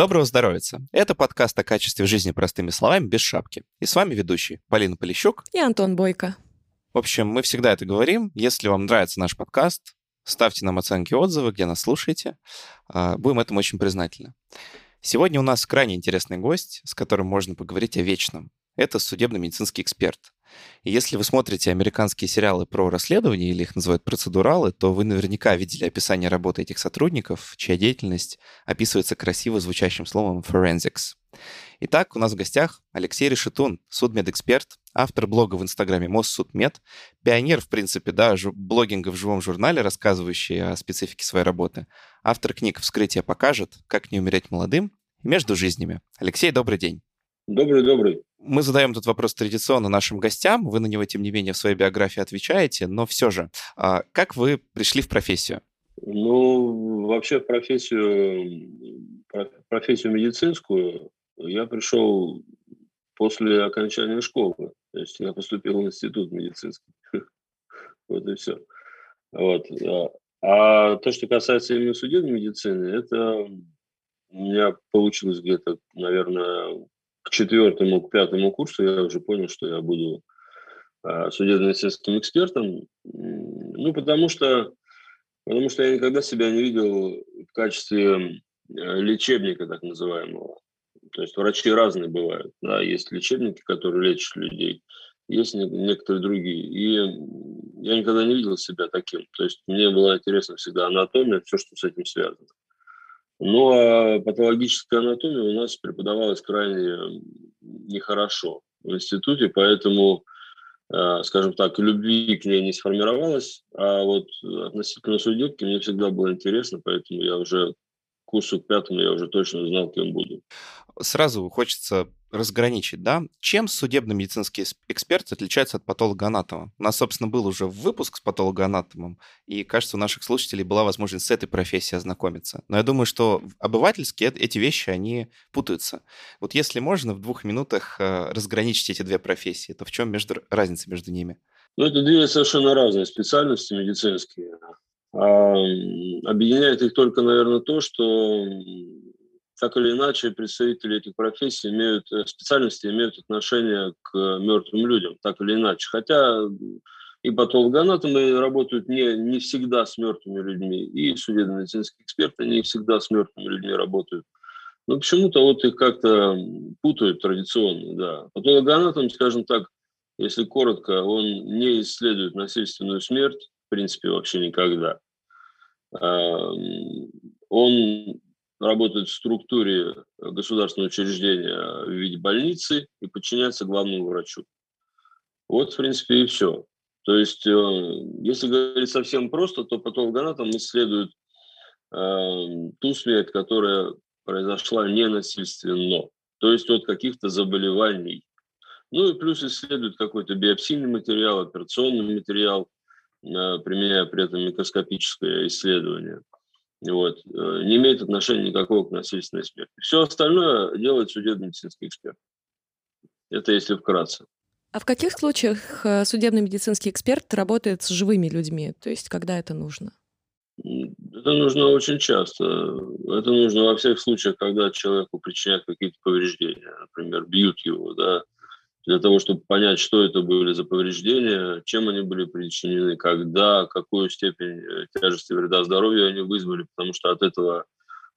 Доброго здоровья! Это подкаст о качестве жизни простыми словами, без шапки. И с вами ведущий Полина Полищук и Антон Бойко. В общем, мы всегда это говорим. Если вам нравится наш подкаст, ставьте нам оценки отзывы, где нас слушаете. А, будем этому очень признательны. Сегодня у нас крайне интересный гость, с которым можно поговорить о вечном. Это судебно-медицинский эксперт. И если вы смотрите американские сериалы про расследования, или их называют процедуралы, то вы наверняка видели описание работы этих сотрудников, чья деятельность описывается красиво звучащим словом forensics. Итак, у нас в гостях Алексей Решетун, судмедэксперт, автор блога в Инстаграме Моссудмед, пионер, в принципе, да, блогинга в живом журнале, рассказывающий о специфике своей работы, автор книг «Вскрытие покажет», «Как не умереть молодым» и «Между жизнями». Алексей, добрый день. Добрый, добрый. Мы задаем этот вопрос традиционно нашим гостям. Вы на него, тем не менее, в своей биографии отвечаете. Но все же, а, как вы пришли в профессию? Ну, вообще в профессию, профессию медицинскую я пришел после окончания школы. То есть я поступил в институт медицинский. Вот и все. Вот. А то, что касается именно судебной медицины, это у меня получилось где-то, наверное, к четвертому, к пятому курсу я уже понял, что я буду а, судебно-медицинским экспертом. Ну, потому что, потому что я никогда себя не видел в качестве лечебника, так называемого. То есть врачи разные бывают. Да, есть лечебники, которые лечат людей, есть некоторые другие. И я никогда не видел себя таким. То есть мне была интересна всегда анатомия, все, что с этим связано. Ну, а патологическая анатомия у нас преподавалась крайне нехорошо в институте, поэтому, э, скажем так, любви к ней не сформировалось, а вот относительно судебки мне всегда было интересно, поэтому я уже курсу к пятому я уже точно знал, кем буду. Сразу хочется разграничить, да, чем судебно-медицинский эксперт отличается от патологоанатома? У нас, собственно, был уже выпуск с патологоанатомом, и, кажется, у наших слушателей была возможность с этой профессией ознакомиться. Но я думаю, что обывательски эти вещи, они путаются. Вот если можно в двух минутах э, разграничить эти две профессии, то в чем между, разница между ними? Ну, это две совершенно разные специальности медицинские. А, объединяет их только, наверное, то, что так или иначе представители этих профессий имеют, э, специальности имеют отношение к мертвым людям, так или иначе. Хотя и патологоанатомы работают не, не всегда с мертвыми людьми, и судебно-медицинские эксперты не всегда с мертвыми людьми работают. Но почему-то вот их как-то путают традиционно, да. Патологоанатом, скажем так, если коротко, он не исследует насильственную смерть, в принципе, вообще никогда. Он работает в структуре государственного учреждения в виде больницы и подчиняется главному врачу. Вот, в принципе, и все. То есть, э, если говорить совсем просто, то патологоанатом исследует э, ту смерть, которая произошла ненасильственно, то есть от каких-то заболеваний. Ну и плюс исследует какой-то биопсийный материал, операционный материал, применяя при этом микроскопическое исследование вот, э, не имеет отношения никакого к насильственной смерти. Все остальное делает судебно-медицинский эксперт. Это если вкратце. А в каких случаях э, судебно-медицинский эксперт работает с живыми людьми? То есть когда это нужно? Это нужно очень часто. Это нужно во всех случаях, когда человеку причиняют какие-то повреждения. Например, бьют его, да, для того, чтобы понять, что это были за повреждения, чем они были причинены, когда, какую степень э, тяжести вреда здоровью они вызвали, потому что от этого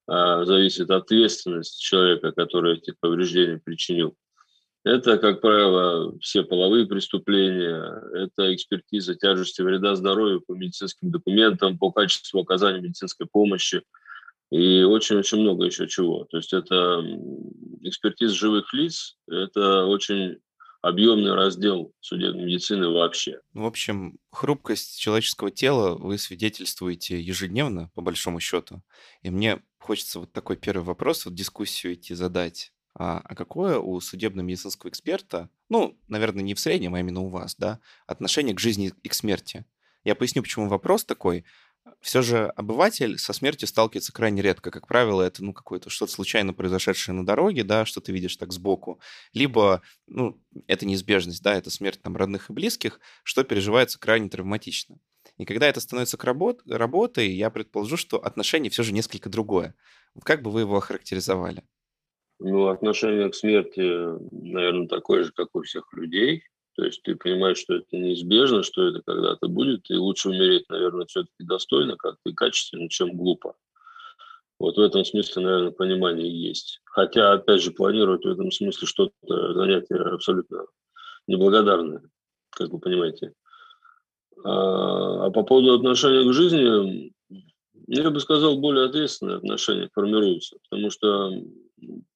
э, зависит ответственность человека, который эти повреждения причинил. Это, как правило, все половые преступления, это экспертиза тяжести вреда здоровью по медицинским документам, по качеству оказания медицинской помощи и очень-очень много еще чего. То есть это экспертиза живых лиц, это очень объемный раздел судебной медицины вообще. В общем, хрупкость человеческого тела вы свидетельствуете ежедневно, по большому счету. И мне хочется вот такой первый вопрос, вот дискуссию идти задать. А, а какое у судебно-медицинского эксперта, ну, наверное, не в среднем, а именно у вас, да, отношение к жизни и к смерти? Я поясню, почему вопрос такой все же обыватель со смертью сталкивается крайне редко. Как правило, это ну, какое-то что-то случайно произошедшее на дороге, да, что ты видишь так сбоку. Либо, ну, это неизбежность, да, это смерть там родных и близких, что переживается крайне травматично. И когда это становится к работ, работой, я предположу, что отношение все же несколько другое. Как бы вы его охарактеризовали? Ну, отношение к смерти, наверное, такое же, как у всех людей. То есть ты понимаешь, что это неизбежно, что это когда-то будет, и лучше умереть, наверное, все-таки достойно как-то и качественно, чем глупо. Вот в этом смысле, наверное, понимание есть. Хотя, опять же, планировать в этом смысле что-то занятие абсолютно неблагодарное, как вы понимаете. А, а по поводу отношения к жизни, я бы сказал, более ответственное отношение формируется, потому что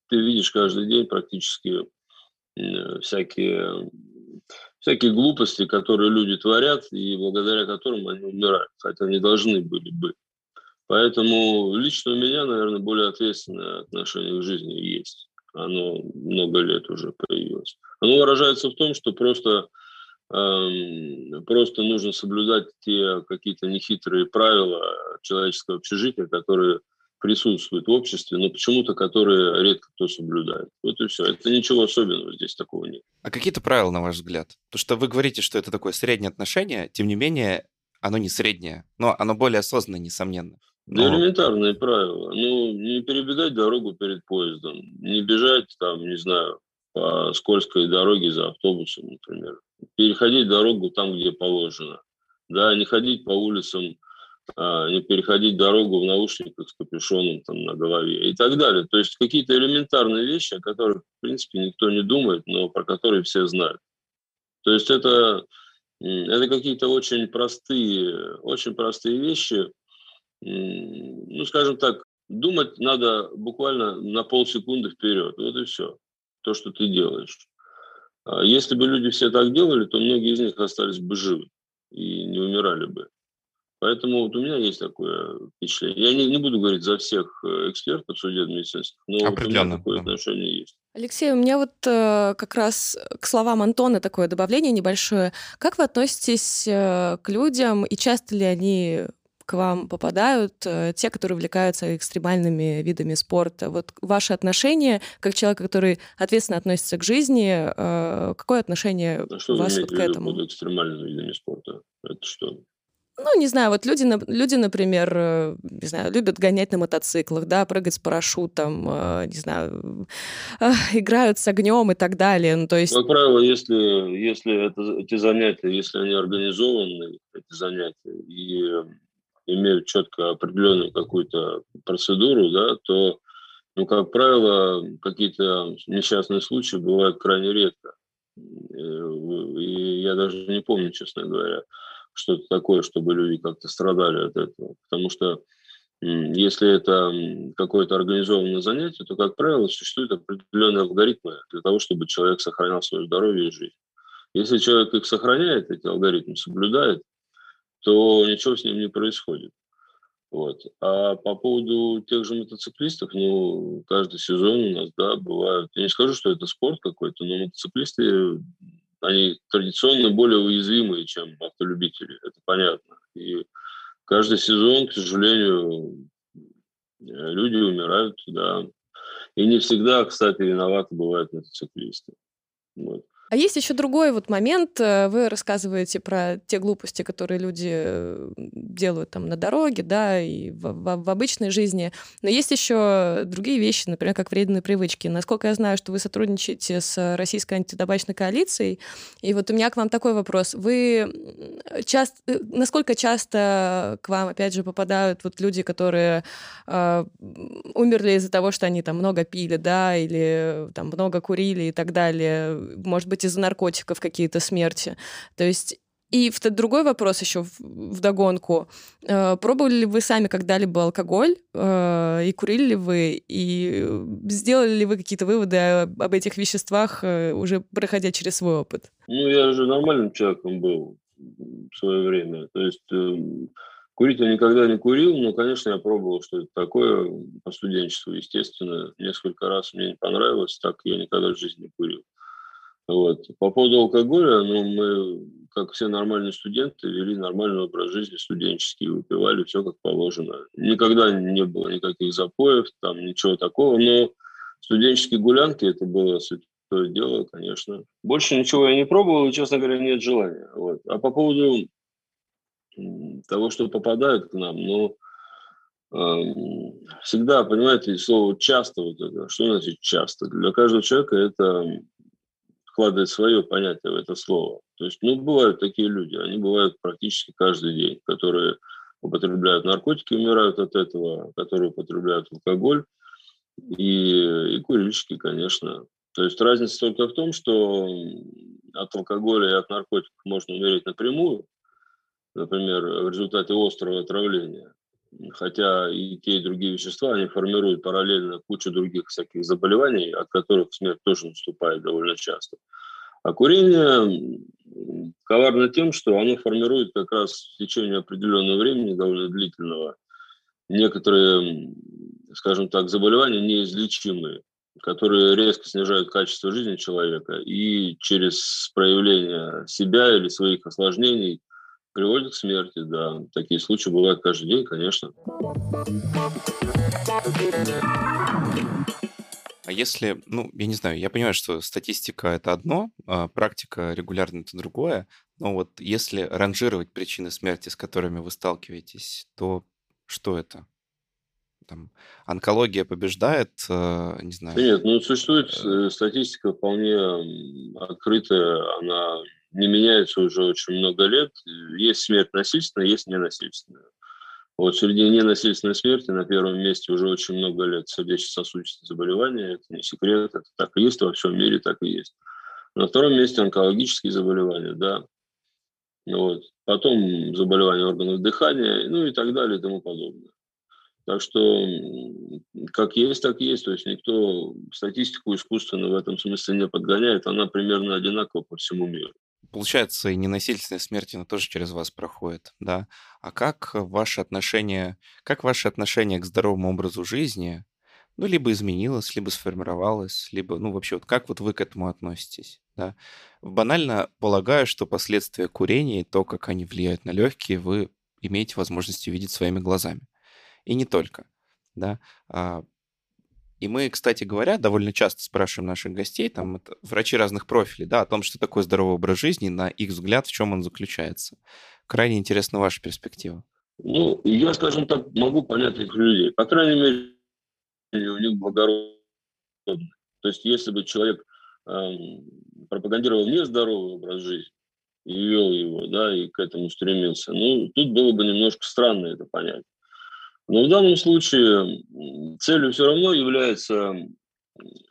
ты видишь каждый день практически всякие, всякие глупости, которые люди творят, и благодаря которым они умирают, хотя они должны были бы. Поэтому лично у меня, наверное, более ответственное отношение к жизни есть. Оно много лет уже появилось. Оно выражается в том, что просто, эм, просто нужно соблюдать те какие-то нехитрые правила человеческого общежития, которые присутствуют в обществе, но почему-то которые редко кто соблюдает. Вот и все. Это ничего особенного здесь такого нет. А какие-то правила, на ваш взгляд? Потому что вы говорите, что это такое среднее отношение, тем не менее, оно не среднее, но оно более осознанное, несомненно. Но... Да элементарные правила. Ну, не перебегать дорогу перед поездом, не бежать там, не знаю, по скользкой дороге за автобусом, например. Переходить дорогу там, где положено. Да, не ходить по улицам, не переходить дорогу в наушниках с капюшоном там на голове и так далее. То есть какие-то элементарные вещи, о которых, в принципе, никто не думает, но про которые все знают. То есть это, это какие-то очень простые, очень простые вещи, ну, скажем так, думать надо буквально на полсекунды вперед. Вот и все. То, что ты делаешь. А если бы люди все так делали, то многие из них остались бы живы и не умирали бы. Поэтому вот у меня есть такое впечатление. Я не, не буду говорить за всех э, экспертов судебно-медицинских, но вот у меня такое да. отношение есть. Алексей, у меня вот э, как раз к словам Антона такое добавление небольшое. Как вы относитесь э, к людям и часто ли они к вам попадают э, те, которые увлекаются экстремальными видами спорта. Вот ваше отношение, как человек, который ответственно относится к жизни, э, какое отношение а что у вас вот к этому? Под экстремальными видами спорта? Это что? Ну, не знаю, вот люди, люди, например, э, не знаю, любят гонять на мотоциклах, да, прыгать с парашютом, не знаю, играют с огнем и так далее. Ну, то есть... Как правило, если, если это, эти занятия, если они организованы, эти занятия, и имеют четко определенную какую-то процедуру, да, то, ну, как правило, какие-то несчастные случаи бывают крайне редко. И я даже не помню, честно говоря, что-то такое, чтобы люди как-то страдали от этого. Потому что если это какое-то организованное занятие, то, как правило, существуют определенные алгоритмы для того, чтобы человек сохранял свое здоровье и жизнь. Если человек их сохраняет, эти алгоритмы соблюдает, то ничего с ним не происходит. Вот. А по поводу тех же мотоциклистов, ну, каждый сезон у нас, да, бывают. Я не скажу, что это спорт какой-то, но мотоциклисты, они традиционно более уязвимые, чем автолюбители, это понятно. И каждый сезон, к сожалению, люди умирают, да. И не всегда, кстати, виноваты бывают мотоциклисты. Вот. А есть еще другой вот момент. Э, вы рассказываете про те глупости, которые люди делают там на дороге, да, и в, в, в обычной жизни. Но есть еще другие вещи, например, как вредные привычки. Насколько я знаю, что вы сотрудничаете с Российской антитабачной коалицией. И вот у меня к вам такой вопрос. Вы часто, э, насколько часто к вам, опять же, попадают вот люди, которые э, умерли из-за того, что они там много пили, да, или там много курили и так далее? Может быть, быть из-за наркотиков какие-то смерти. То есть и в другой вопрос еще в догонку. Э, пробовали ли вы сами когда-либо алкоголь? Э, и курили ли вы? И сделали ли вы какие-то выводы об этих веществах, э, уже проходя через свой опыт? Ну, я же нормальным человеком был в свое время. То есть курить я никогда не курил, но, конечно, я пробовал, что это такое по студенчеству, естественно. Несколько раз мне не понравилось, так я никогда в жизни не курил. Вот. По поводу алкоголя, ну, мы, как все нормальные студенты, вели нормальный образ жизни студенческий, выпивали все как положено. Никогда не было никаких запоев, там ничего такого, но студенческие гулянки это было святое дело, конечно. Больше ничего я не пробовал, и, честно говоря, нет желания. Вот. А по поводу того, что попадают к нам, ну, всегда, понимаете, слово часто вот это, что значит часто? Для каждого человека это вкладывает свое понятие в это слово. То есть, ну, бывают такие люди, они бывают практически каждый день, которые употребляют наркотики, умирают от этого, которые употребляют алкоголь и, и курильщики, конечно. То есть разница только в том, что от алкоголя и от наркотиков можно умереть напрямую, например, в результате острого отравления. Хотя и те, и другие вещества, они формируют параллельно кучу других всяких заболеваний, от которых смерть тоже наступает довольно часто. А курение коварно тем, что оно формирует как раз в течение определенного времени, довольно длительного, некоторые, скажем так, заболевания неизлечимые, которые резко снижают качество жизни человека и через проявление себя или своих осложнений приводят к смерти, да. Такие случаи бывают каждый день, конечно. А если, ну, я не знаю, я понимаю, что статистика это одно, а практика регулярно это другое, но вот если ранжировать причины смерти, с которыми вы сталкиваетесь, то что это? Там, онкология побеждает, э, не знаю. Нет, ну существует э, статистика вполне открытая, она не меняется уже очень много лет. Есть смерть насильственная, есть ненасильственная. Вот среди ненасильственной смерти на первом месте уже очень много лет сердечно-сосудистые заболевания. Это не секрет, это так и есть во всем мире, так и есть. На втором месте онкологические заболевания, да. Вот. Потом заболевания органов дыхания, ну и так далее и тому подобное. Так что как есть, так есть. То есть никто статистику искусственно в этом смысле не подгоняет. Она примерно одинакова по всему миру. Получается, и ненасильственная смерть, она тоже через вас проходит, да? А как ваше отношение, как ваше отношение к здоровому образу жизни, ну, либо изменилось, либо сформировалось, либо, ну, вообще, вот как вот вы к этому относитесь, да? Банально полагаю, что последствия курения, то, как они влияют на легкие, вы имеете возможность увидеть своими глазами. И не только, да? И мы, кстати говоря, довольно часто спрашиваем наших гостей, там, это врачи разных профилей, да, о том, что такое здоровый образ жизни, на их взгляд, в чем он заключается. Крайне интересна ваша перспектива. Ну, я, скажем так, могу понять этих людей. По крайней мере, у них благородно. То есть, если бы человек эм, пропагандировал нездоровый образ жизни и вел его, да, и к этому стремился, ну, тут было бы немножко странно это понять. Но в данном случае целью все равно является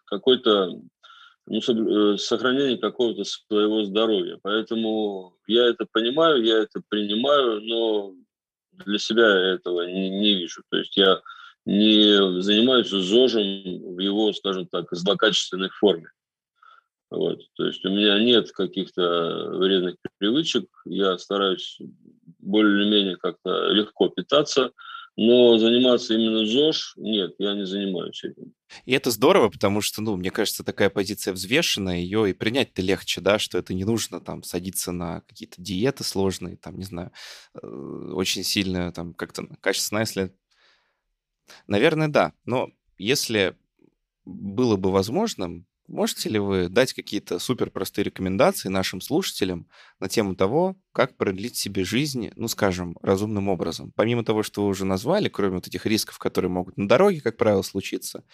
какой-то ну, э, сохранение какого-то своего здоровья. Поэтому я это понимаю, я это принимаю, но для себя этого не, не вижу. То есть я не занимаюсь ЗОЖем в его, скажем так, злокачественной форме. Вот. То есть у меня нет каких-то вредных привычек, я стараюсь более-менее как-то легко питаться – но заниматься именно ЗОЖ, нет, я не занимаюсь этим. И это здорово, потому что, ну, мне кажется, такая позиция взвешенная, ее и принять-то легче, да, что это не нужно там садиться на какие-то диеты сложные, там, не знаю, э, очень сильно там как-то качественно, если... Наверное, да, но если было бы возможным, Можете ли вы дать какие-то супер простые рекомендации нашим слушателям на тему того, как продлить себе жизнь, ну, скажем, разумным образом? Помимо того, что вы уже назвали, кроме вот этих рисков, которые могут на дороге, как правило, случиться,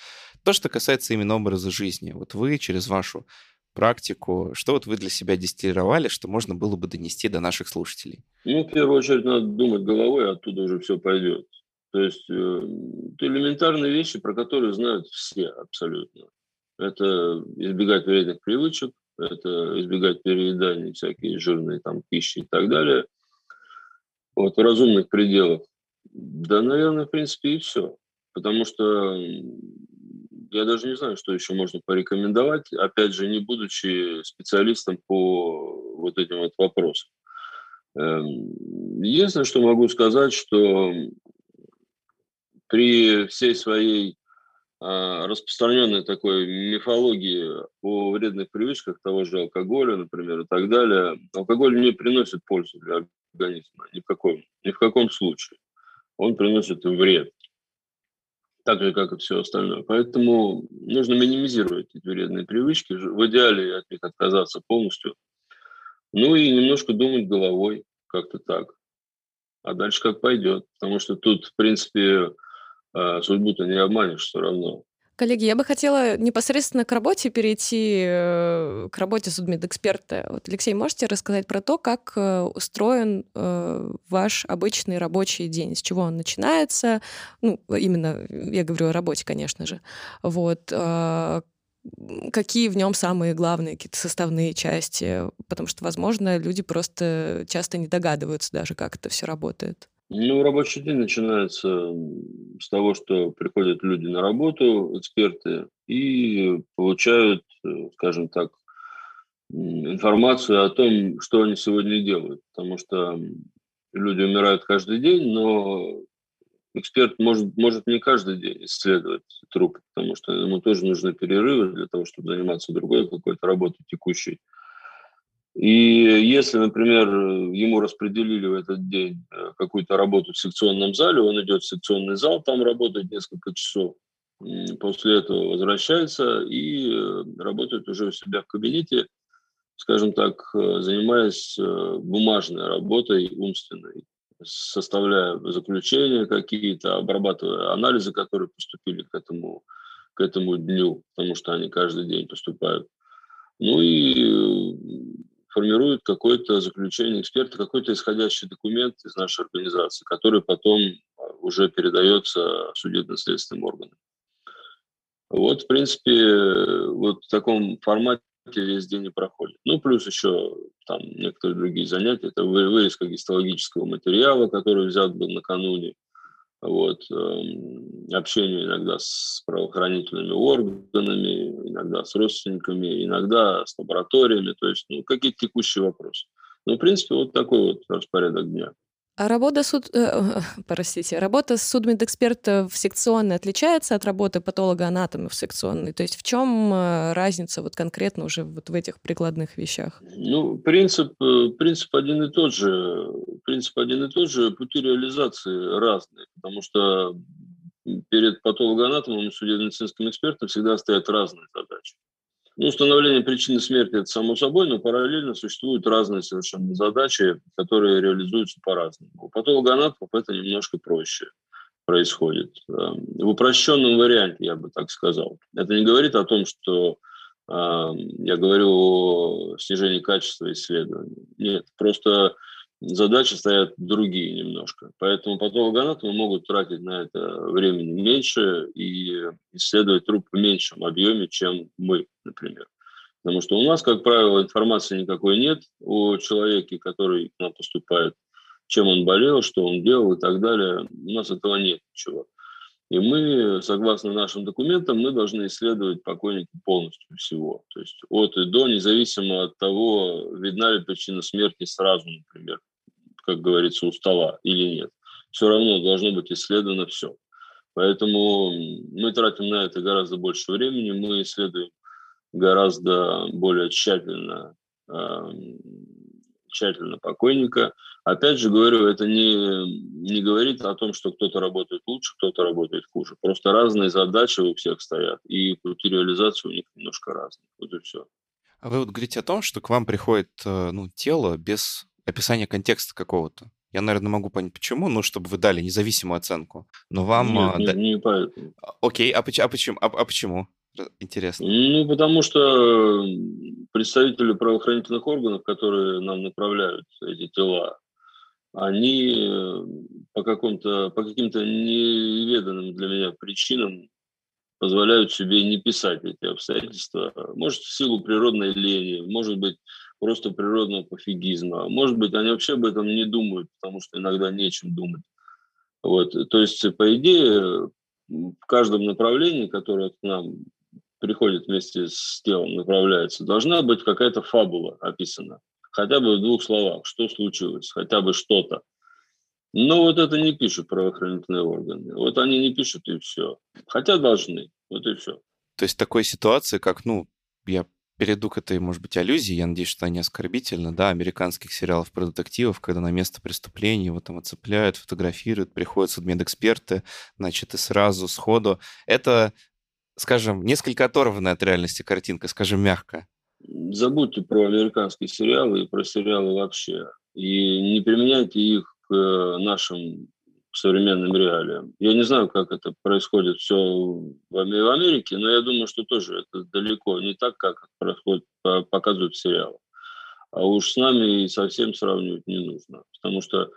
то, что касается именно образа жизни. Вот вы через вашу практику, что вот вы для себя дистиллировали, что можно было бы донести до наших слушателей? Ну, в первую очередь, надо думать головой, оттуда уже все пойдет. То есть э, это элементарные вещи, про которые знают все абсолютно это избегать вредных привычек, это избегать переедания всякие жирные там пищи и так далее. Вот, в разумных пределах. Да, наверное, в принципе, и все. Потому что я даже не знаю, что еще можно порекомендовать, опять же, не будучи специалистом по вот этим вот вопросам. Эм, единственное, что могу сказать, что при всей своей распространенной такой мифологии о вредных привычках того же алкоголя, например, и так далее. Алкоголь не приносит пользу для организма ни в каком, ни в каком случае. Он приносит вред, так же, как и все остальное. Поэтому нужно минимизировать эти вредные привычки, в идеале от них отказаться полностью. Ну и немножко думать головой, как-то так. А дальше как пойдет. Потому что тут, в принципе, а судьбу-то не обманешь все равно. Коллеги, я бы хотела непосредственно к работе перейти, э, к работе судмедэксперта. Вот, Алексей, можете рассказать про то, как э, устроен э, ваш обычный рабочий день? С чего он начинается? Ну, именно, я говорю о работе, конечно же. Вот. Какие в нем самые главные какие-то составные части? Потому что, возможно, люди просто часто не догадываются даже, как это все работает. Ну, рабочий день начинается с того, что приходят люди на работу, эксперты, и получают, э, скажем так, информацию о том, что они сегодня делают. Потому что люди умирают каждый день, но эксперт может, может не каждый день исследовать труп, потому что ему тоже нужны перерывы для того, чтобы заниматься другой какой-то работой текущей. И если, например, ему распределили в этот день э, какую-то работу в секционном зале, он идет в секционный зал, там работает несколько часов, после этого возвращается и э, работает уже у себя в кабинете, скажем так, э, занимаясь бумажной работой умственной, составляя заключения какие-то, обрабатывая анализы, которые поступили к этому, к этому дню, потому что они каждый день поступают. Ну и формирует какое-то заключение эксперта, какой-то исходящий документ из нашей организации, который потом а, уже передается судебно-следственным органам. Вот, в принципе, вот в таком формате весь день и проходит. Ну, плюс еще там некоторые другие занятия. Это вырезка гистологического материала, который взят был накануне, вот, эм, общение иногда с правоохранительными органами, иногда с родственниками, иногда с лабораториями, то есть ну, какие-то текущие вопросы. Ну, в принципе, вот такой вот распорядок дня. Работа суд... Э, простите, работа судмедэксперта в секционной отличается от работы патолога-анатома в секционной? То есть в чем э, разница вот конкретно уже вот в этих прикладных вещах? Ну, принцип, э, принцип один и тот же. Принцип один и тот же, пути реализации разные, потому что перед патологоанатомом и судебно-медицинским экспертом всегда стоят разные задачи. Ну, установление причины смерти – это само собой, но параллельно существуют разные совершенно задачи, которые реализуются по-разному. У патологоанатомов это немножко проще происходит. Эм, в упрощенном варианте, я бы так сказал. Это не говорит о том, что эм, я говорю о снижении качества исследований. Нет, просто задачи стоят другие немножко. Поэтому патологоанатомы могут тратить на это времени меньше и исследовать труп в меньшем объеме, чем мы, например. Потому что у нас, как правило, информации никакой нет о человеке, который к нам поступает, чем он болел, что он делал и так далее. У нас этого нет ничего. И мы, согласно нашим документам, мы должны исследовать покойника полностью всего. То есть от и до, независимо от того, видна ли причина смерти сразу, например, как говорится, у стола или нет. Все равно должно быть исследовано все. Поэтому мы тратим на это гораздо больше времени, мы исследуем гораздо более тщательно, э, тщательно покойника. Опять же говорю, это не, не говорит о том, что кто-то работает лучше, кто-то работает хуже. Просто разные задачи у всех стоят, и пути реализации у них немножко разные. Вот и все. А вы вот говорите о том, что к вам приходит э, ну, тело без описание контекста какого-то. Я, наверное, могу понять, почему, ну, чтобы вы дали независимую оценку. Но вам... Нет, не, да... не поэтому. А, окей, а, а почему? А, а почему? Интересно. Ну, потому что представители правоохранительных органов, которые нам направляют эти тела, они э, по, какому-то, по каким-то неведанным для меня причинам позволяют себе не писать эти обстоятельства. Может, в силу природной лени, может быть, просто природного пофигизма. Может быть, они вообще об этом не думают, потому что иногда нечем думать. Вот. То есть, по идее, в каждом направлении, которое к нам приходит вместе с телом, направляется, должна быть какая-то фабула описана. Хотя бы в двух словах, что случилось, хотя бы что-то. Но вот это не пишут правоохранительные органы. Вот они не пишут и все. Хотя должны. Вот и все. То есть такой ситуации, как, ну, я перейду к этой, может быть, аллюзии, я надеюсь, что они оскорбительны, да, американских сериалов про детективов, когда на место преступления его там оцепляют, фотографируют, приходят судмедэксперты, значит, и сразу, сходу. Это, скажем, несколько оторванная от реальности картинка, скажем, мягко. Забудьте про американские сериалы и про сериалы вообще. И не применяйте их к нашим современным реалиям. Я не знаю, как это происходит все в Америке, но я думаю, что тоже это далеко не так, как происходит, показывают в сериалах. А уж с нами совсем сравнивать не нужно, потому что э,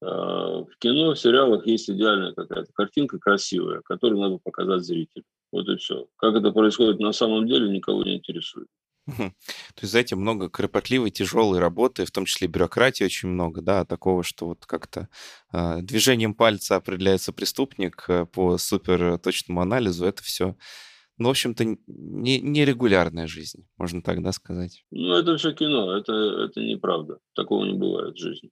в кино, в сериалах есть идеальная какая-то картинка красивая, которую надо показать зрителю. Вот и все. Как это происходит на самом деле, никого не интересует. То есть, знаете, много кропотливой, тяжелой работы, в том числе бюрократии очень много, да, такого, что вот как-то э, движением пальца определяется преступник э, по супер точному анализу, это все, ну, в общем-то, не, нерегулярная жизнь, можно так, да, сказать. Ну, это все кино, это, это неправда. Такого не бывает в жизни.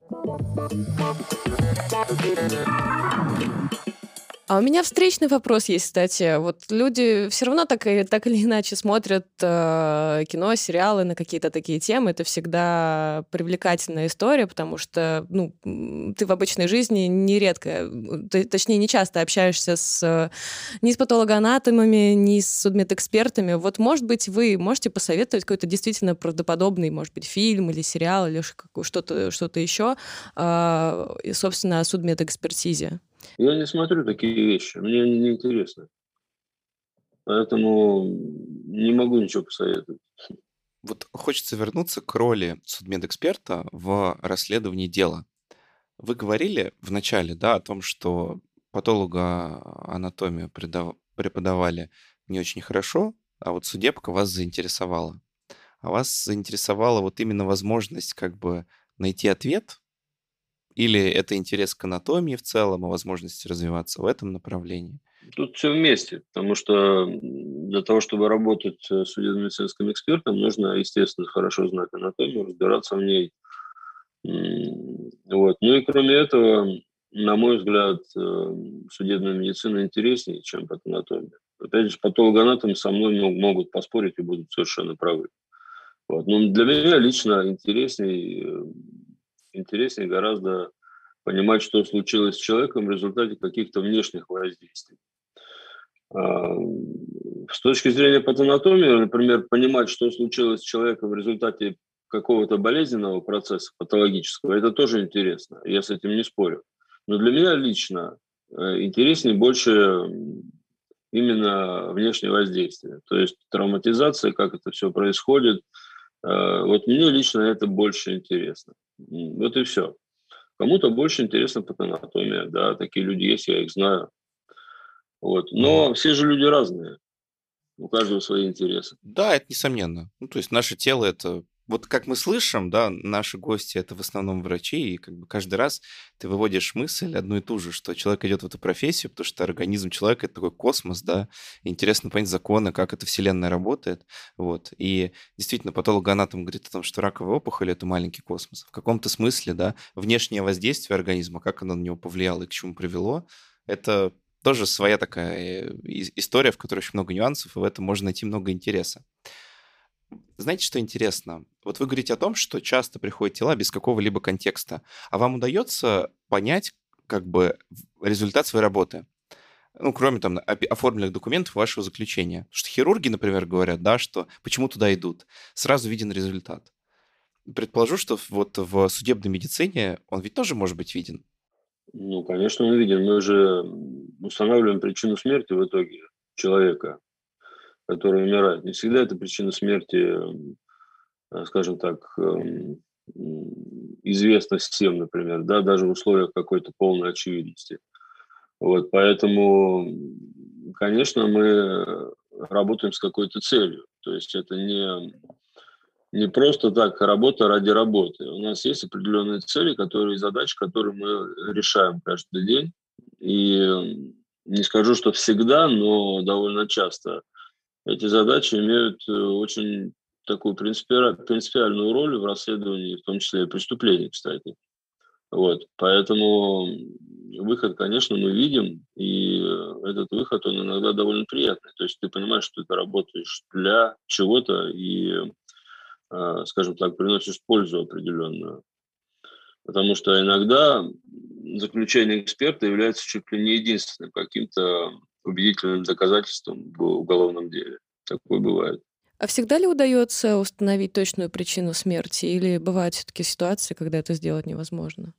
А у меня встречный вопрос есть, кстати. Вот люди все равно так, и, так или иначе смотрят э, кино, сериалы на какие-то такие темы. Это всегда привлекательная история, потому что ну, ты в обычной жизни нередко, ты, точнее, не часто общаешься с, ни с патологоанатомами, ни с судмедэкспертами. Вот, может быть, вы можете посоветовать какой-то действительно правдоподобный, может быть, фильм или сериал, или что-то что еще, э, собственно, о судмедэкспертизе? Я не смотрю такие вещи, мне не интересны. Поэтому не могу ничего посоветовать. Вот хочется вернуться к роли судмедэксперта в расследовании дела. Вы говорили в начале, да, о том, что патологоанатомию преподавали не очень хорошо, а вот судебка вас заинтересовала. А вас заинтересовала вот именно возможность как бы найти ответ или это интерес к анатомии в целом и возможности развиваться в этом направлении? Тут все вместе, потому что для того, чтобы работать судебно-медицинским экспертом, нужно, естественно, хорошо знать анатомию, разбираться в ней. Вот. Ну и кроме этого, на мой взгляд, э, судебная медицина интереснее, чем патанатомия. Опять же, патологоанатомы со мной могут поспорить и будут совершенно правы. Вот. Но для меня лично интереснее э, интереснее гораздо понимать, что случилось с человеком в результате каких-то внешних воздействий. А, с точки зрения патанатомии, например, понимать, что случилось с человеком в результате какого-то болезненного процесса патологического, это тоже интересно, я с этим не спорю. Но для меня лично э, интереснее больше именно внешнее воздействие, то есть травматизация, как это все происходит. Э, вот мне лично это больше интересно. Вот и все. Кому-то больше интересна патанатомия, да, такие люди есть, я их знаю. Вот. Но mm. все же люди разные. У каждого свои интересы. Да, это несомненно. Ну, то есть наше тело это вот как мы слышим, да, наши гости это в основном врачи, и как бы каждый раз ты выводишь мысль одну и ту же, что человек идет в эту профессию, потому что организм человека это такой космос, да, интересно понять законы, как эта вселенная работает, вот. И действительно, патологоанатом говорит о том, что раковая опухоль это маленький космос. В каком-то смысле, да, внешнее воздействие организма, как оно на него повлияло и к чему привело, это тоже своя такая э, история, в которой очень много нюансов, и в этом можно найти много интереса. Знаете, что интересно? Вот вы говорите о том, что часто приходят тела без какого-либо контекста. А вам удается понять как бы результат своей работы? Ну, кроме там оформленных документов вашего заключения. Потому что хирурги, например, говорят, да, что почему туда идут. Сразу виден результат. Предположу, что вот в судебной медицине он ведь тоже может быть виден. Ну, конечно, он виден. Мы же устанавливаем причину смерти в итоге человека который умирает. Не всегда это причина смерти, э, скажем так, эм, известна всем, например, да, даже в условиях какой-то полной очевидности. Вот, поэтому, конечно, мы работаем с какой-то целью. То есть это не, не просто так работа ради работы. У нас есть определенные цели, которые, задачи, которые мы решаем каждый день. И не скажу, что всегда, но довольно часто – эти задачи имеют э, очень такую принципиальную роль в расследовании, в том числе преступлений, кстати. Вот, поэтому выход, конечно, мы видим, и э, этот выход, он иногда довольно приятный. То есть ты понимаешь, что ты работаешь для чего-то и, э, скажем так, приносишь пользу определенную. Потому что иногда заключение эксперта является чуть ли не единственным каким-то убедительным доказательством в уголовном деле. Такое бывает. А всегда ли удается установить точную причину смерти, или бывают все-таки ситуации, когда это сделать невозможно?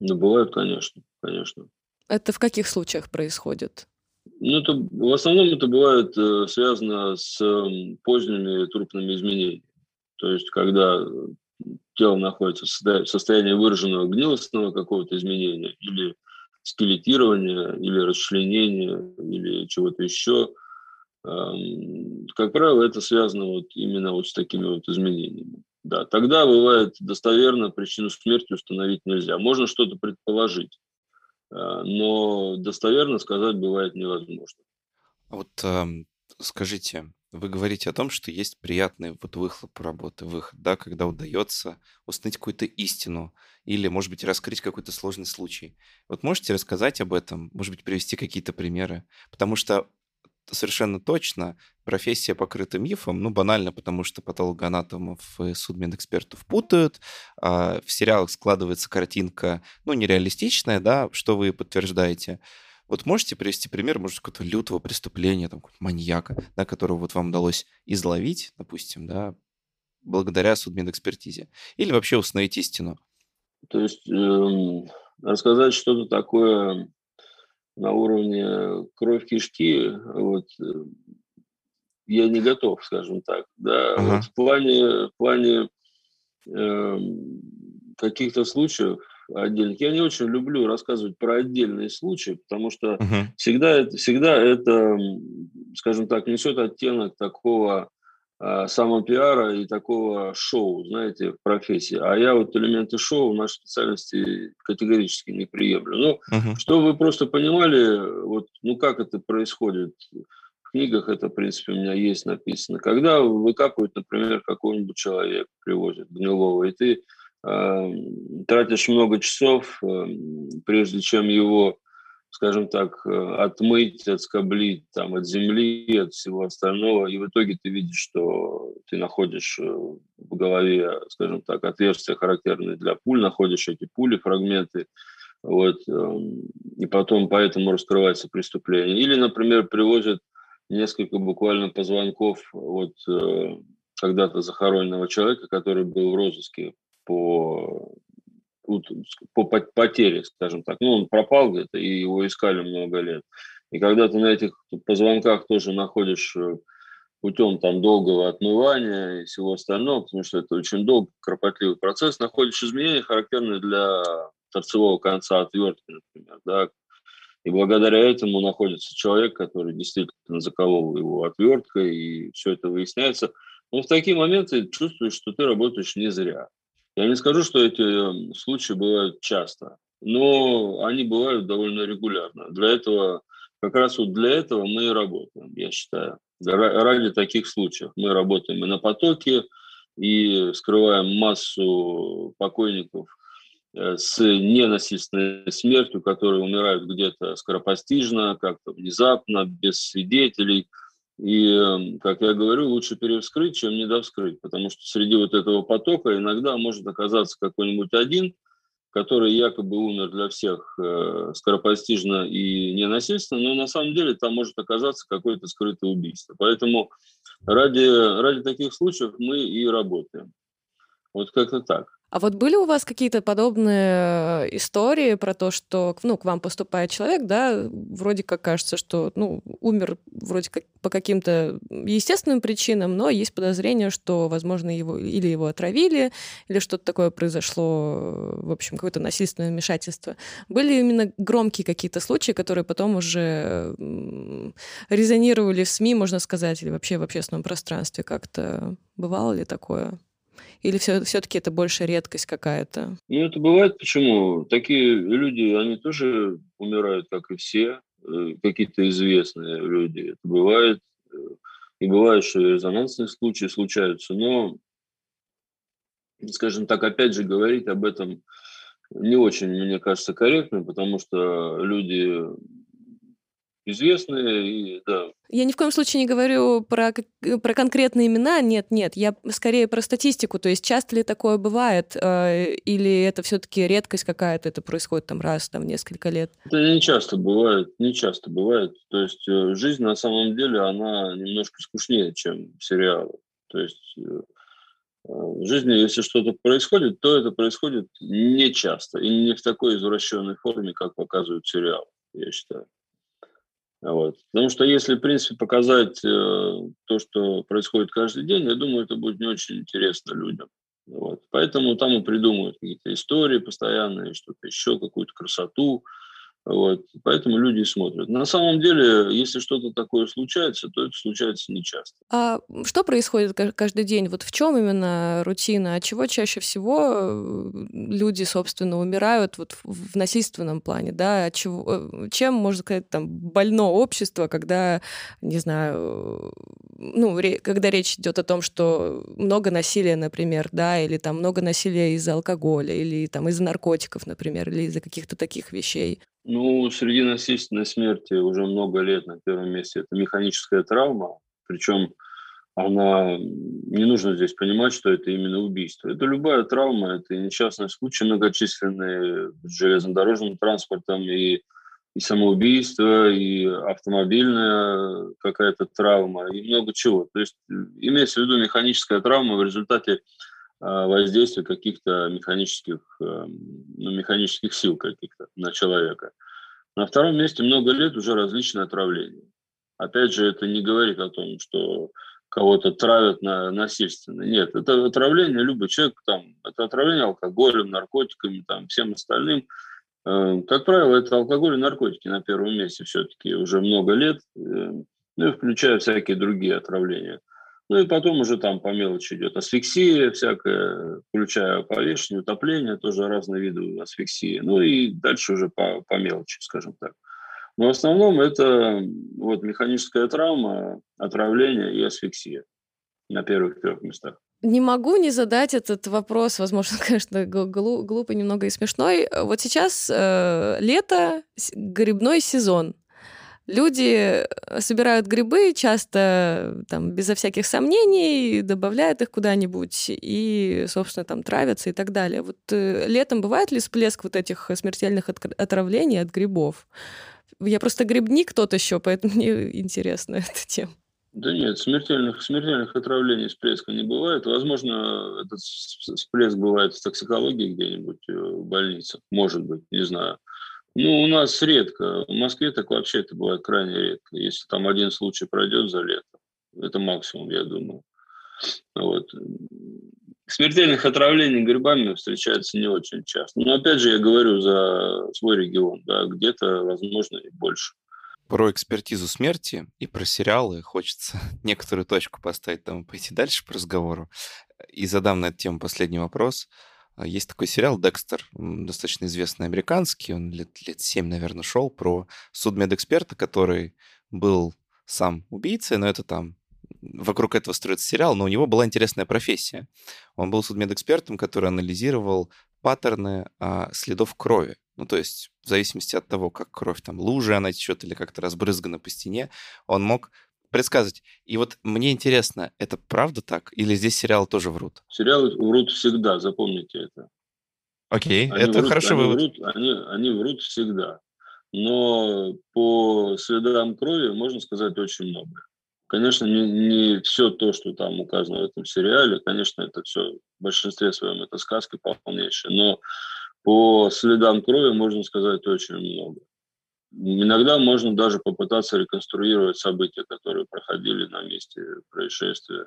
Ну, бывают, конечно, конечно. Это в каких случаях происходит? Ну, это, в основном это бывает э, связано с э, поздними трупными изменениями. То есть, когда тело находится в состоянии выраженного гнилостного какого-то изменения или скелетирования, или расчленения, или чего-то еще. Как правило, это связано вот именно вот с такими вот изменениями. Да, тогда бывает достоверно причину смерти установить нельзя. Можно что-то предположить, э, но достоверно сказать бывает невозможно. А вот скажите, вы говорите о том, что есть приятный вот выхлоп работы, выход, да, когда удается установить какую-то истину или, может быть, раскрыть какой-то сложный случай. Вот можете рассказать об этом, может быть, привести какие-то примеры? Потому что совершенно точно профессия покрыта мифом, ну, банально, потому что патологоанатомов и судмедэкспертов путают, а в сериалах складывается картинка, ну, нереалистичная, да, что вы подтверждаете. Вот можете привести пример, может, какого-то лютого преступления, там, маньяка, да, которого вот вам удалось изловить, допустим, да, благодаря судмедэкспертизе? Или вообще установить истину? То есть э, рассказать что-то такое на уровне кровь кишки, вот, э, я не готов, скажем так. Да. Ага. Вот в плане, в плане э, каких-то случаев, отдельных. Я не очень люблю рассказывать про отдельные случаи, потому что uh-huh. всегда, это, всегда это, скажем так, несет оттенок такого а, самопиара и такого шоу, знаете, в профессии. А я вот элементы шоу в нашей специальности категорически не приемлю. Ну, uh-huh. чтобы вы просто понимали, вот, ну, как это происходит в книгах это, в принципе, у меня есть написано. Когда выкапывают, например, какого-нибудь человека, привозят гнилого, и ты тратишь много часов, эм, прежде чем его, скажем так, э, отмыть, отскоблить там, от земли, от всего остального, и в итоге ты видишь, что ты находишь э, в голове, скажем так, отверстия, характерные для пуль, находишь эти пули, фрагменты, вот, эм, и потом поэтому раскрывается преступление. Или, например, привозят несколько буквально позвонков вот э, когда-то захороненного человека, который был в розыске по, по потере, скажем так. Ну, он пропал где-то, и его искали много лет. И когда ты на этих позвонках тоже находишь э, путем там долгого отмывания и всего остального, потому что это очень долгий, кропотливый процесс, находишь изменения, характерные для торцевого конца отвертки, например, да, и благодаря этому находится человек, который действительно заколол его отверткой, и все это выясняется. Но в такие моменты чувствуешь, что ты работаешь не зря. Я не скажу, что эти эм, случаи бывают часто, но они бывают довольно регулярно. Для этого, как раз вот для этого мы и работаем, я считаю. Ради таких случаев мы работаем и на потоке, и скрываем массу покойников э, с ненасильственной смертью, которые умирают где-то скоропостижно, как-то внезапно, без свидетелей – и, эм, как я говорю, лучше перевскрыть, чем недовскрыть, потому что среди вот этого потока иногда может оказаться какой-нибудь один, который якобы умер для всех э, скоропостижно и ненасильственно, но на самом деле там может оказаться какое-то скрытое убийство. Поэтому ради, ради таких случаев мы и работаем. Вот как-то так. А вот были у вас какие-то подобные э, истории про то, что ну, к вам поступает человек, да, вроде как кажется, что ну, умер вроде как по каким-то естественным причинам, но есть подозрение, что, возможно, его или его отравили, или что-то такое произошло, в общем, какое-то насильственное вмешательство. Были именно громкие какие-то случаи, которые потом уже резонировали в СМИ, можно сказать, или вообще в общественном пространстве как-то? Бывало ли такое? Или все, все-таки это больше редкость какая-то? Ну, это бывает. Почему? Такие люди, они тоже умирают, как и все. Э, какие-то известные люди. Это бывает. Э, и бывает, что резонансные случаи случаются. Но, скажем так, опять же, говорить об этом не очень, мне кажется, корректно, потому что люди известные. И, да. Я ни в коем случае не говорю про, про конкретные имена, нет, нет, я скорее про статистику, то есть часто ли такое бывает, э, или это все-таки редкость какая-то, это происходит там раз там, в несколько лет? Это не часто бывает, не часто бывает, то есть э, жизнь на самом деле, она немножко скучнее, чем сериалы, то есть э, в жизни, если что-то происходит, то это происходит не часто и не в такой извращенной форме, как показывают сериалы. я считаю. Вот. Потому что если, в принципе, показать э, то, что происходит каждый день, я думаю, это будет не очень интересно людям. Вот. Поэтому там и придумывают какие-то истории постоянные, что-то еще, какую-то красоту. Вот. Поэтому люди смотрят. На самом деле, если что-то такое случается, то это случается нечасто. А что происходит каждый день? Вот в чем именно рутина? От чего чаще всего э, люди, собственно, умирают вот в насильственном плане? Да? От чего, э, чем, можно сказать, там, больно общество, когда, не знаю, ну, ре, когда речь идет о том, что много насилия, например, да, или там много насилия из-за алкоголя, или там из-за наркотиков, например, или из-за каких-то таких вещей? Ну, среди насильственной смерти уже много лет на первом месте это механическая травма, причем она не нужно здесь понимать, что это именно убийство. Это любая травма, это несчастные случаи многочисленные с железнодорожным транспортом и, и самоубийство, и автомобильная какая-то травма, и много чего. То есть имеется в виду механическая травма в результате а, воздействия каких-то механических, эм, ну, механических сил каких-то на человека. На втором месте много лет уже различные отравления. Опять же, это не говорит о том, что кого-то травят на, насильственно. Нет, это отравление любой человек, там, это отравление алкоголем, наркотиками, там, всем остальным. Эм, как правило, это алкоголь и наркотики на первом месте все-таки уже много лет, эм, ну и включая всякие другие отравления. Ну и потом уже там по мелочи идет асфиксия всякая, включая повешение, утопление, тоже разные виды асфиксии. Ну и дальше уже по, по мелочи, скажем так. Но в основном это вот механическая травма, отравление и асфиксия на первых трех местах. Не могу не задать этот вопрос, возможно, конечно, глу- глупый немного и смешной. Вот сейчас э, лето, грибной сезон. Люди э, собирают грибы часто там безо всяких сомнений, добавляют их куда-нибудь и, собственно, там травятся и так далее. Вот э, летом бывает ли всплеск вот этих смертельных отравлений от грибов? Я просто грибник тот еще, поэтому мне интересна эта тема. Да нет, смертельных, смертельных отравлений всплеска не бывает. Возможно, этот всплеск бывает в токсикологии где-нибудь э, в больницах. Может быть, не знаю. Ну, у нас редко. В Москве так вообще это бывает крайне редко. Если там один случай пройдет за лето, это максимум, я думаю. Вот. Смертельных отравлений грибами встречается не очень часто. Но опять же, я говорю за свой регион, да, где-то, возможно, и больше. Про экспертизу смерти и про сериалы хочется некоторую точку поставить, там пойти дальше по разговору. И задам на эту тему последний вопрос. А, есть такой сериал «Декстер», достаточно известный американский, он лет, лет 7, наверное, шел, про судмедэксперта, который был сам убийцей, но это там вокруг этого строится сериал, но у него была интересная профессия. Он был судмедэкспертом, который анализировал паттерны а, следов крови. Ну, то есть в зависимости от того, как кровь там лужи она течет или как-то разбрызгана по стене, он мог предсказывать. И вот мне интересно, это правда так? Или здесь сериалы тоже врут? Сериалы врут всегда, запомните это. Окей, они это врут, хороший они вывод. Врут, они, они врут всегда. Но по следам крови можно сказать очень много. Конечно, не, не все то, что там указано в этом сериале, конечно, это все в большинстве своем это сказка полнейшая, но по следам крови можно сказать очень много. Иногда можно даже попытаться реконструировать события, которые проходили на месте происшествия.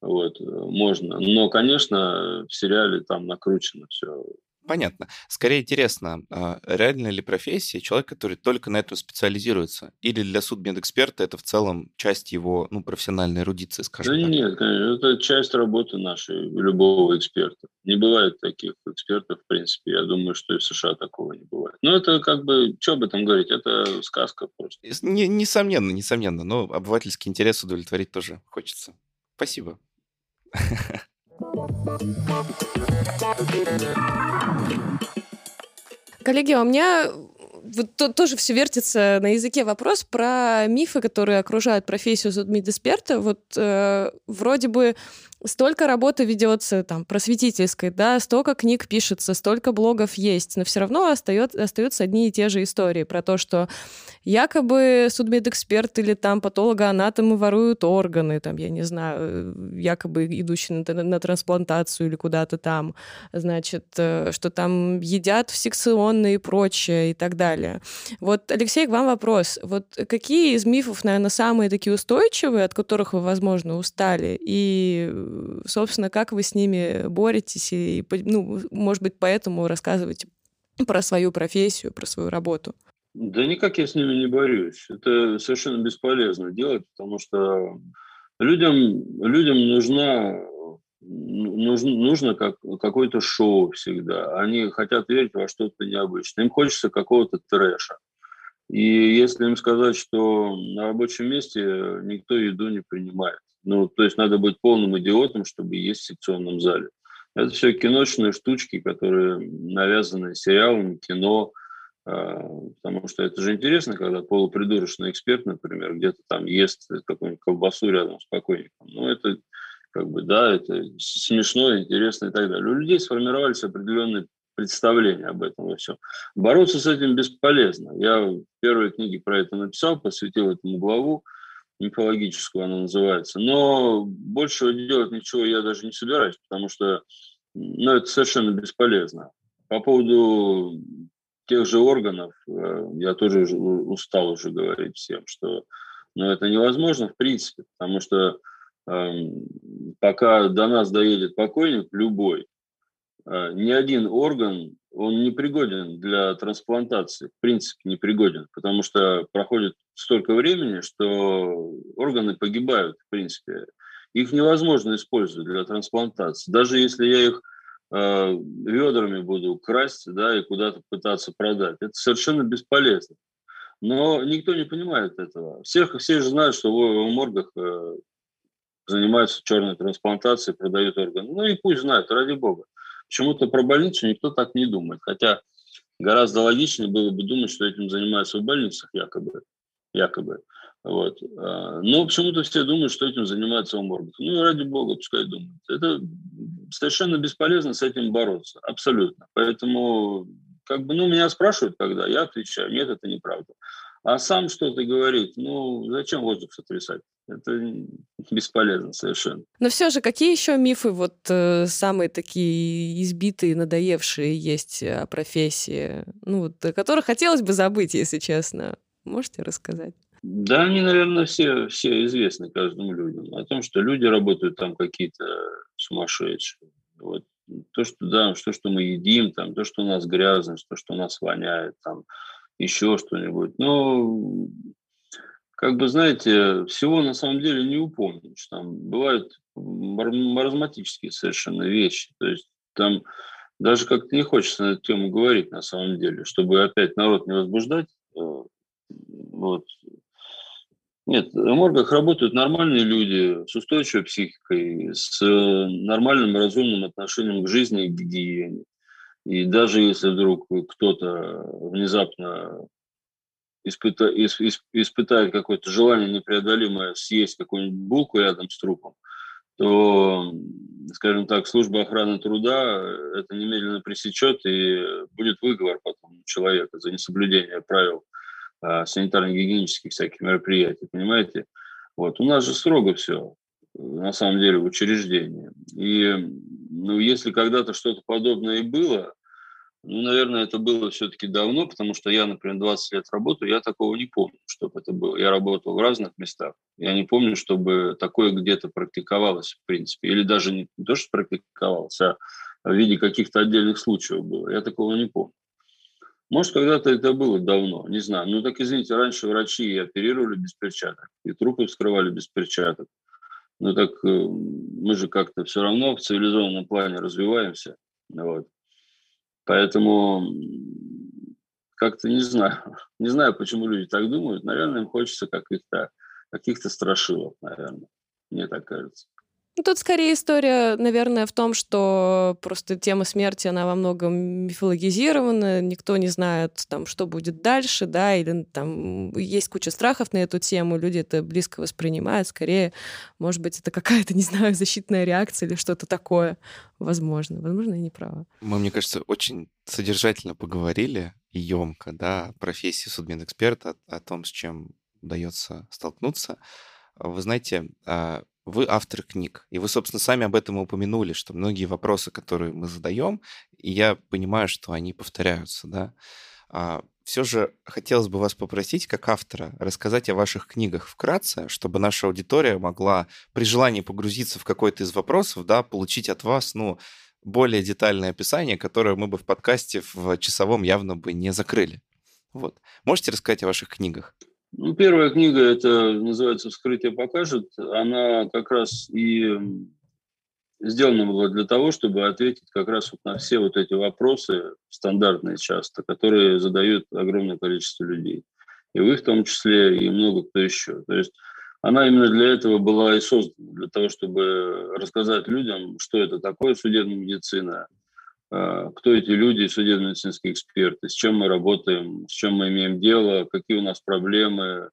Вот, можно. Но, конечно, в сериале там накручено все Понятно. Скорее интересно, а, реально ли профессия человек, который только на этом специализируется? Или для судмедэксперта это в целом часть его ну, профессиональной эрудиции, скажем да так? Нет, конечно, это часть работы нашей, любого эксперта. Не бывает таких экспертов, в принципе. Я думаю, что и в США такого не бывает. Но это как бы, что об этом говорить, это сказка просто. Не, несомненно, несомненно. Но обывательский интерес удовлетворить тоже хочется. Спасибо. Коллеги, а у меня вот то, тоже все вертится на языке вопрос про мифы, которые окружают профессию судмедэксперта. Вот э, вроде бы столько работы ведется там просветительской, да, столько книг пишется, столько блогов есть, но все равно остается, остаются одни и те же истории про то, что якобы судмедэксперт или там патологоанатомы воруют органы, там, я не знаю, якобы идущие на, на трансплантацию или куда-то там, значит, э, что там едят в секционные и прочее и так далее. Вот, Алексей, к вам вопрос. Вот какие из мифов, наверное, самые такие устойчивые, от которых вы, возможно, устали? И, собственно, как вы с ними боретесь? И, ну, может быть, поэтому рассказывайте про свою профессию, про свою работу. Да никак я с ними не борюсь. Это совершенно бесполезно делать, потому что людям, людям нужна, нужно, нужно как, какое-то шоу всегда. Они хотят верить во что-то необычное. Им хочется какого-то трэша. И если им сказать, что на рабочем месте никто еду не принимает, ну, то есть надо быть полным идиотом, чтобы есть в секционном зале. Это все киношные штучки, которые навязаны сериалами, кино, а, потому что это же интересно, когда полупридурочный эксперт, например, где-то там ест какую-нибудь колбасу рядом с покойником. Ну, это как бы, да, это смешно, интересно и так далее. У людей сформировались определенные представления об этом во всем. Бороться с этим бесполезно. Я в первой книге про это написал, посвятил этому главу, мифологическую она называется. Но больше делать ничего я даже не собираюсь, потому что ну, это совершенно бесполезно. По поводу тех же органов, э, я тоже устал уже говорить всем, что ну, это невозможно в принципе, потому что э, пока до нас доедет покойник, любой, э, ни один орган, он не пригоден для трансплантации, в принципе не пригоден, потому что проходит столько времени, что органы погибают, в принципе. Их невозможно использовать для трансплантации. Даже если я их э, ведрами буду красть да, и куда-то пытаться продать. Это совершенно бесполезно. Но никто не понимает этого. Всех, все же знают, что в, в моргах э, занимаются черной трансплантацией, продают органы. Ну и пусть знают, ради бога. Почему-то про больницу никто так не думает. Хотя гораздо логичнее было бы думать, что этим занимаются в больницах якобы. якобы. Вот. А, но почему-то все думают, что этим занимается Оморгов. Ну, ради бога, пускай думают. Это совершенно бесполезно с этим бороться. Абсолютно. Поэтому, как бы, ну, меня спрашивают, когда, я отвечаю, нет, это неправда. А сам что-то говорит, ну, зачем воздух сотрясать? Это бесполезно совершенно. Но все же, какие еще мифы вот э, самые такие избитые, надоевшие есть о профессии, ну, вот, которых хотелось бы забыть, если честно? Можете рассказать? Да, они, наверное, все, все известны каждому людям. О том, что люди работают там какие-то сумасшедшие. Вот. То, что, да, то, что мы едим, там, то, что у нас грязно, то, что у нас воняет, там, еще что-нибудь. Но, как бы, знаете, всего на самом деле не упомнишь. Там бывают маразматические совершенно вещи. То есть там даже как-то не хочется на эту тему говорить на самом деле, чтобы опять народ не возбуждать. Э, вот. Нет, в моргах работают нормальные люди с устойчивой психикой, с э, нормальным разумным отношением к жизни и к гигиене. И даже если вдруг кто-то внезапно испыта, исп, исп, испытает какое-то желание непреодолимое съесть какую-нибудь булку рядом с трупом, то, скажем так, служба охраны труда это немедленно пресечет и будет выговор потом человека за несоблюдение правил а, санитарно-гигиенических всяких мероприятий, понимаете? Вот. У нас же строго все, на самом деле, в учреждении. И ну, если когда-то что-то подобное и было, ну, наверное, это было все-таки давно, потому что я, например, 20 лет работаю, я такого не помню, чтобы это было. Я работал в разных местах. Я не помню, чтобы такое где-то практиковалось, в принципе. Или даже не, не то, что практиковалось, а в виде каких-то отдельных случаев было. Я такого не помню. Может, когда-то это было давно, не знаю. Ну так извините, раньше врачи оперировали без перчаток, и трупы вскрывали без перчаток. Ну так э, мы же как-то все равно в цивилизованном плане развиваемся. Вот. Поэтому как-то не знаю. Не знаю, почему люди так думают. Наверное, им хочется каких-то каких страшилок, наверное. Мне так кажется. Ну, тут скорее история, наверное, в том, что просто тема смерти, она во многом мифологизирована, никто не знает, там, что будет дальше, да, или там есть куча страхов на эту тему, люди это близко воспринимают, скорее, может быть, это какая-то, не знаю, защитная реакция или что-то такое, возможно. Возможно, я не права. Мы, мне кажется, очень содержательно поговорили и емко, да, о профессии судмедэксперта, о том, с чем удается столкнуться. Вы знаете, а, вы автор книг, и вы, собственно, сами об этом упомянули, что многие вопросы, которые мы задаем, и я понимаю, что они повторяются, да. А, все же хотелось бы вас попросить, как автора, рассказать о ваших книгах вкратце, чтобы наша аудитория могла при желании погрузиться в какой-то из вопросов, да, получить от вас, ну, более детальное описание, которое мы бы в подкасте в часовом явно бы не закрыли. Вот. Можете рассказать о ваших книгах? Ну, первая книга, это называется «Вскрытие покажет». Она как раз и сделана была для того, чтобы ответить как раз вот на все вот эти вопросы, стандартные часто, которые задают огромное количество людей. И вы в том числе, и много кто еще. То есть она именно для этого была и создана, для того, чтобы рассказать людям, что это такое судебная медицина, кто эти люди, судебно-медицинские эксперты, с чем мы работаем, с чем мы имеем дело, какие у нас проблемы,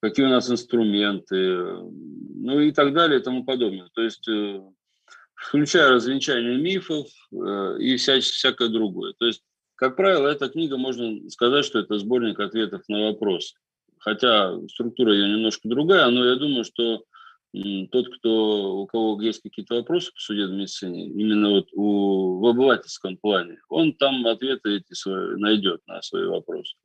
какие у нас инструменты, ну и так далее и тому подобное. То есть э, включая развенчание мифов э, и вся, всякое другое. То есть, как правило, эта книга, можно сказать, что это сборник ответов на вопросы. Хотя структура ее немножко другая, но я думаю, что тот, кто, у кого есть какие-то вопросы по судебной медицине, именно вот у, в обывательском плане, он там ответы эти свои, найдет на свои вопросы.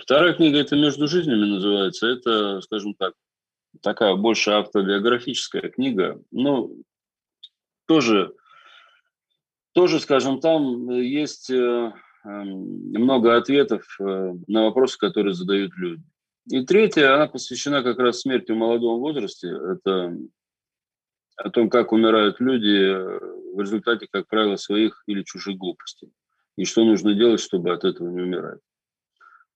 Вторая книга, это «Между жизнями» называется. Это, скажем так, такая больше автобиографическая книга. Ну, тоже, тоже, скажем, там есть э, много ответов э, на вопросы, которые задают люди. И третья, она посвящена как раз смерти в молодом возрасте. Это о том, как умирают люди в результате, как правило, своих или чужих глупостей. И что нужно делать, чтобы от этого не умирать.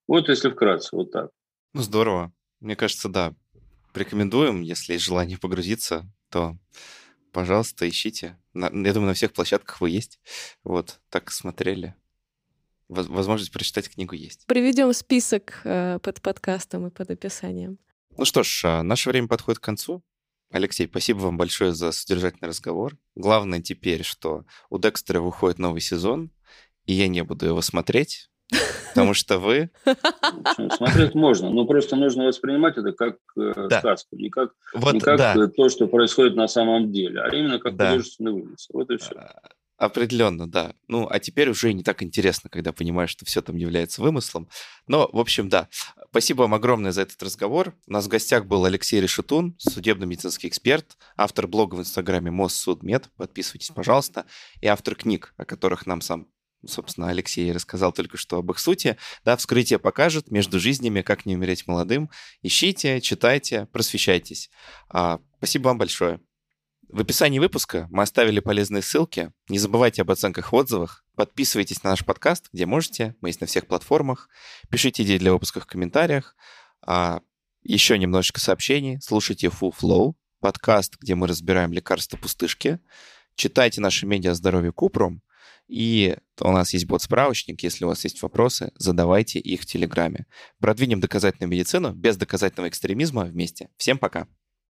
Вот если вкратце, вот так. Ну, здорово. Мне кажется, да. Рекомендуем, если есть желание погрузиться, то, пожалуйста, ищите. я думаю, на всех площадках вы есть. Вот, так смотрели возможность прочитать книгу есть. Приведем список э, под подкастом и под описанием. Ну что ж, а, наше время подходит к концу. Алексей, спасибо вам большое за содержательный разговор. Главное теперь, что у Декстера выходит новый сезон, и я не буду его смотреть, потому что вы... Смотреть можно, но просто нужно воспринимать это как э, да. сказку, не как, вот, не как да. то, что происходит на самом деле, а именно как да. художественный вымысел. Вот и все. Определенно, да. Ну, а теперь уже не так интересно, когда понимаешь, что все там является вымыслом. Но, в общем, да. Спасибо вам огромное за этот разговор. У нас в гостях был Алексей Решетун, судебно-медицинский эксперт, автор блога в Инстаграме Моссудмед. Подписывайтесь, пожалуйста. И автор книг, о которых нам сам собственно, Алексей рассказал только что об их сути. Да, вскрытие покажет между жизнями, как не умереть молодым. Ищите, читайте, просвещайтесь. А, спасибо вам большое. В описании выпуска мы оставили полезные ссылки. Не забывайте об оценках в отзывах. Подписывайтесь на наш подкаст, где можете. Мы есть на всех платформах. Пишите идеи для выпуска в комментариях. А еще немножечко сообщений. Слушайте Full Flow, подкаст, где мы разбираем лекарства пустышки. Читайте наши медиа здоровье Купрум. И у нас есть бот-справочник. Если у вас есть вопросы, задавайте их в Телеграме. Продвинем доказательную медицину без доказательного экстремизма вместе. Всем пока!